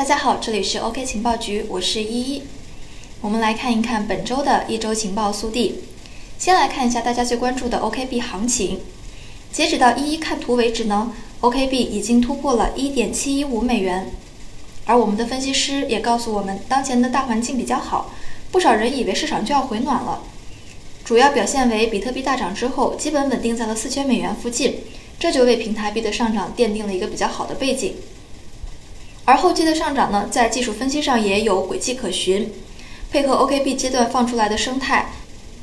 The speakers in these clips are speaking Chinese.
大家好，这里是 OK 情报局，我是依依。我们来看一看本周的一周情报速递。先来看一下大家最关注的 OKB 行情。截止到一一看图为止呢，OKB 已经突破了一点七一五美元。而我们的分析师也告诉我们，当前的大环境比较好，不少人以为市场就要回暖了。主要表现为比特币大涨之后，基本稳定在了四千美元附近，这就为平台币的上涨奠定了一个比较好的背景。而后期的上涨呢，在技术分析上也有轨迹可循，配合 OKB 阶段放出来的生态，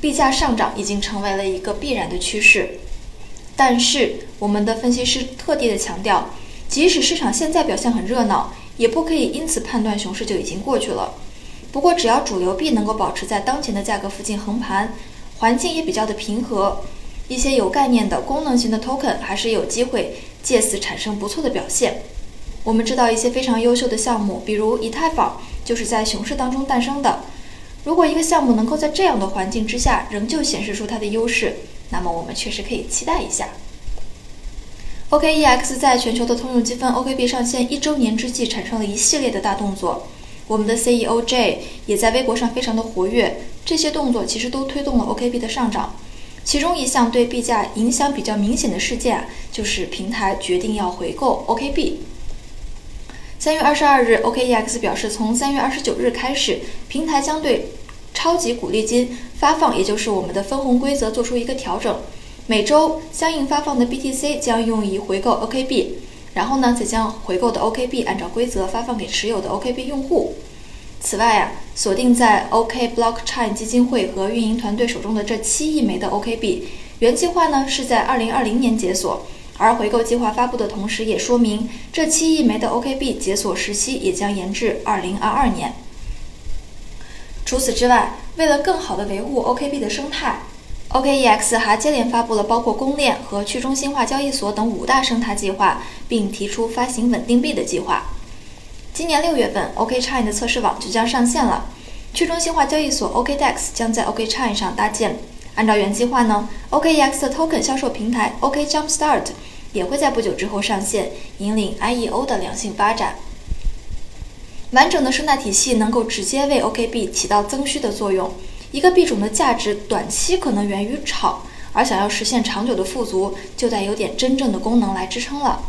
币价上涨已经成为了一个必然的趋势。但是，我们的分析师特地的强调，即使市场现在表现很热闹，也不可以因此判断熊市就已经过去了。不过，只要主流币能够保持在当前的价格附近横盘，环境也比较的平和，一些有概念的功能型的 token 还是有机会借此产生不错的表现。我们知道一些非常优秀的项目，比如以太坊，就是在熊市当中诞生的。如果一个项目能够在这样的环境之下，仍旧显示出它的优势，那么我们确实可以期待一下。OKEX 在全球的通用积分 OKB 上线一周年之际，产生了一系列的大动作。我们的 CEO J 也在微博上非常的活跃，这些动作其实都推动了 OKB 的上涨。其中一项对币价影响比较明显的事件，就是平台决定要回购 OKB。三月二十二日，OKEX 表示，从三月二十九日开始，平台将对超级鼓励金发放，也就是我们的分红规则做出一个调整。每周相应发放的 BTC 将用于回购 OKB，然后呢，再将回购的 OKB 按照规则发放给持有的 OKB 用户。此外啊，锁定在 OK Blockchain 基金会和运营团队手中的这七亿枚的 OKB，原计划呢是在二零二零年解锁。而回购计划发布的同时，也说明这七亿枚的 OKB 解锁时期也将延至二零二二年。除此之外，为了更好地维护 OKB 的生态，OKEX 还接连发布了包括公链和去中心化交易所等五大生态计划，并提出发行稳定币的计划。今年六月份，OKChain 的测试网就将上线了，去中心化交易所 OKDex 将在 OKChain 上搭建。按照原计划呢，OKEX 的 token 销售平台 OKJumpstart 也会在不久之后上线，引领 IEO 的良性发展。完整的生态体系能够直接为 OKB 起到增需的作用。一个币种的价值短期可能源于炒，而想要实现长久的富足，就得有点真正的功能来支撑了。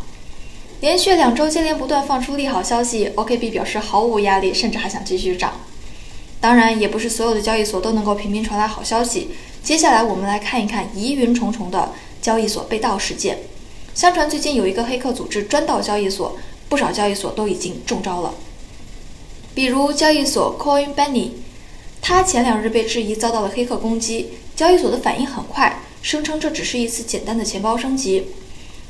连续两周接连不断放出利好消息，OKB 表示毫无压力，甚至还想继续涨。当然，也不是所有的交易所都能够频频传来好消息。接下来我们来看一看疑云重重的交易所被盗事件。相传最近有一个黑客组织专盗交易所，不少交易所都已经中招了。比如交易所 CoinBenny，他前两日被质疑遭到了黑客攻击，交易所的反应很快，声称这只是一次简单的钱包升级。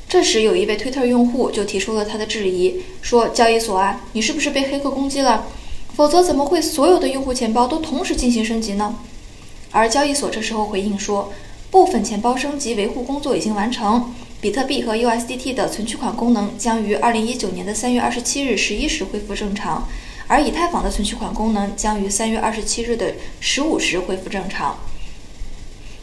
这时有一位 Twitter 用户就提出了他的质疑，说交易所啊，你是不是被黑客攻击了？否则怎么会所有的用户钱包都同时进行升级呢？而交易所这时候回应说，部分钱包升级维护工作已经完成，比特币和 USDT 的存取款功能将于二零一九年的三月二十七日十一时恢复正常，而以太坊的存取款功能将于三月二十七日的十五时恢复正常。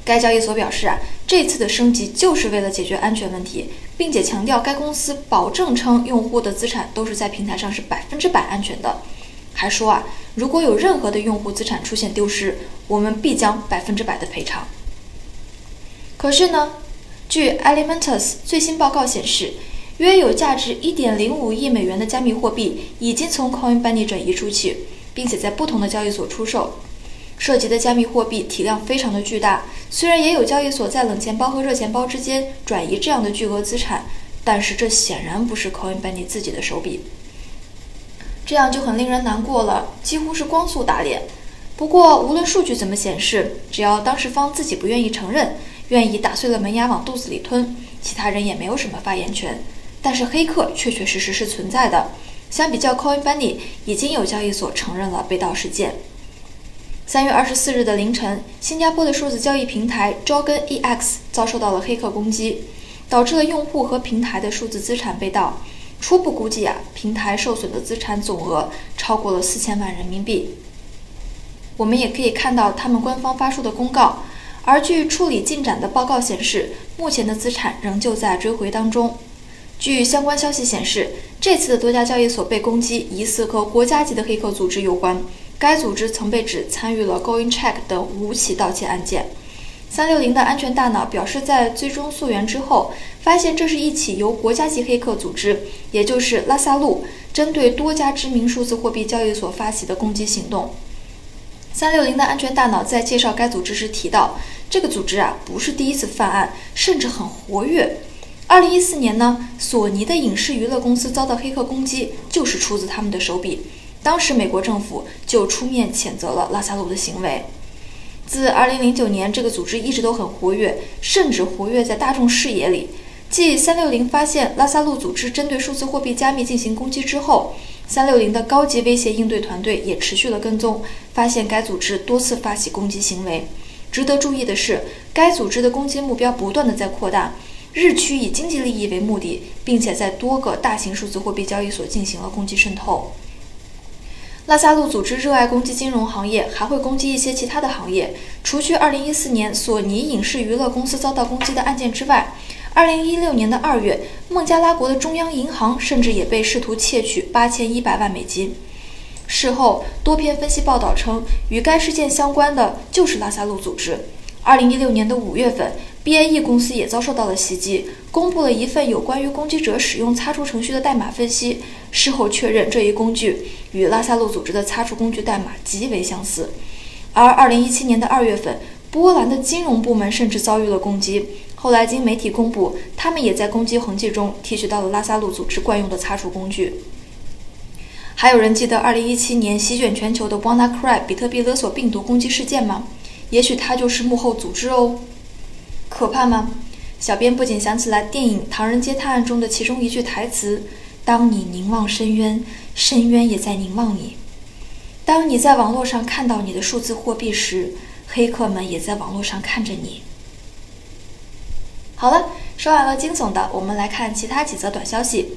该交易所表示啊，这次的升级就是为了解决安全问题，并且强调该公司保证称用户的资产都是在平台上是百分之百安全的。还说啊，如果有任何的用户资产出现丢失，我们必将百分之百的赔偿。可是呢，据 Elementus 最新报告显示，约有价值1.05亿美元的加密货币已经从 Coinbase 转移出去，并且在不同的交易所出售。涉及的加密货币体量非常的巨大。虽然也有交易所在冷钱包和热钱包之间转移这样的巨额资产，但是这显然不是 Coinbase 自己的手笔。这样就很令人难过了，几乎是光速打脸。不过，无论数据怎么显示，只要当事方自己不愿意承认，愿意打碎了门牙往肚子里吞，其他人也没有什么发言权。但是黑客确确实实是存在的。相比较 Coinbase，已经有交易所承认了被盗事件。三月二十四日的凌晨，新加坡的数字交易平台 Jogen EX 遭受到了黑客攻击，导致了用户和平台的数字资产被盗。初步估计啊，平台受损的资产总额超过了四千万人民币。我们也可以看到他们官方发出的公告，而据处理进展的报告显示，目前的资产仍旧在追回当中。据相关消息显示，这次的多家交易所被攻击，疑似和国家级的黑客组织有关。该组织曾被指参与了 GoingCheck 等五起盗窃案件。三六零的安全大脑表示，在追踪溯源之后，发现这是一起由国家级黑客组织，也就是拉萨路，针对多家知名数字货币交易所发起的攻击行动。三六零的安全大脑在介绍该组织时提到，这个组织啊不是第一次犯案，甚至很活跃。二零一四年呢，索尼的影视娱乐公司遭到黑客攻击，就是出自他们的手笔。当时美国政府就出面谴责了拉萨路的行为。自2009年，这个组织一直都很活跃，甚至活跃在大众视野里。继360发现拉萨路组织针对数字货币加密进行攻击之后，360的高级威胁应对团队也持续了跟踪，发现该组织多次发起攻击行为。值得注意的是，该组织的攻击目标不断的在扩大，日趋以经济利益为目的，并且在多个大型数字货币交易所进行了攻击渗透。拉萨路组织热爱攻击金融行业，还会攻击一些其他的行业。除去2014年索尼影视娱乐公司遭到攻击的案件之外，2016年的二月，孟加拉国的中央银行甚至也被试图窃取8100万美金。事后，多篇分析报道称，与该事件相关的就是拉萨路组织。2016年的五月份。BAE 公司也遭受到了袭击，公布了一份有关于攻击者使用擦除程序的代码分析。事后确认，这一工具与拉萨路组织的擦除工具代码极为相似。而2017年的2月份，波兰的金融部门甚至遭遇了攻击。后来经媒体公布，他们也在攻击痕迹中提取到了拉萨路组织惯用的擦除工具。还有人记得2017年席卷全球的 WannaCry 比特币勒索病毒攻击事件吗？也许它就是幕后组织哦。可怕吗？小编不仅想起来电影《唐人街探案》中的其中一句台词：“当你凝望深渊，深渊也在凝望你。”当你在网络上看到你的数字货币时，黑客们也在网络上看着你。好了，说完了惊悚的，我们来看其他几则短消息。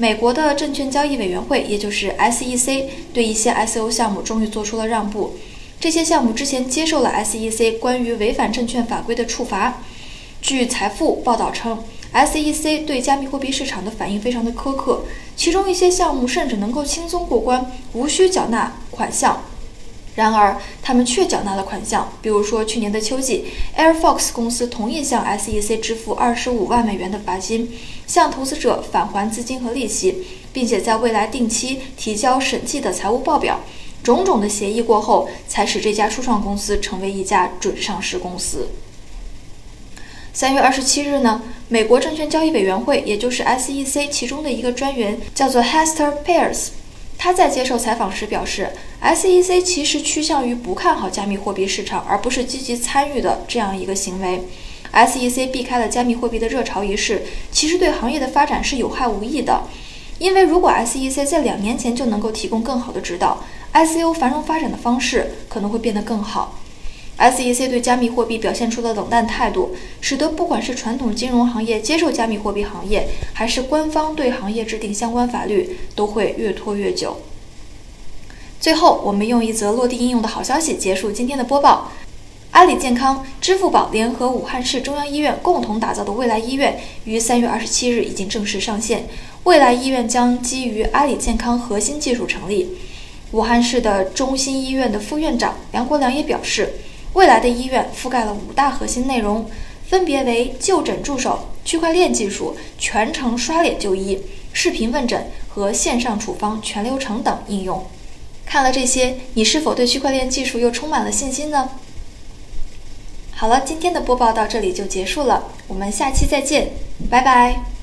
美国的证券交易委员会，也就是 SEC，对一些 ICO 项目终于做出了让步。这些项目之前接受了 SEC 关于违反证券法规的处罚。据财富报道称，SEC 对加密货币市场的反应非常的苛刻，其中一些项目甚至能够轻松过关，无需缴纳款项。然而，他们却缴纳了款项。比如说，去年的秋季，AirFox 公司同意向 SEC 支付二十五万美元的罚金，向投资者返还资金和利息，并且在未来定期提交审计的财务报表。种种的协议过后，才使这家初创公司成为一家准上市公司。三月二十七日呢，美国证券交易委员会，也就是 SEC 其中的一个专员叫做 Hester Peirce，他在接受采访时表示，SEC 其实趋向于不看好加密货币市场，而不是积极参与的这样一个行为。SEC 避开了加密货币的热潮一事，其实对行业的发展是有害无益的，因为如果 SEC 在两年前就能够提供更好的指导，ICO 繁荣发展的方式可能会变得更好。SEC 对加密货币表现出的冷淡态度，使得不管是传统金融行业接受加密货币行业，还是官方对行业制定相关法律，都会越拖越久。最后，我们用一则落地应用的好消息结束今天的播报：阿里健康、支付宝联合武汉市中央医院共同打造的未来医院，于三月二十七日已经正式上线。未来医院将基于阿里健康核心技术成立。武汉市的中心医院的副院长梁国良也表示。未来的医院覆盖了五大核心内容，分别为就诊助手、区块链技术、全程刷脸就医、视频问诊和线上处方全流程等应用。看了这些，你是否对区块链技术又充满了信心呢？好了，今天的播报到这里就结束了，我们下期再见，拜拜。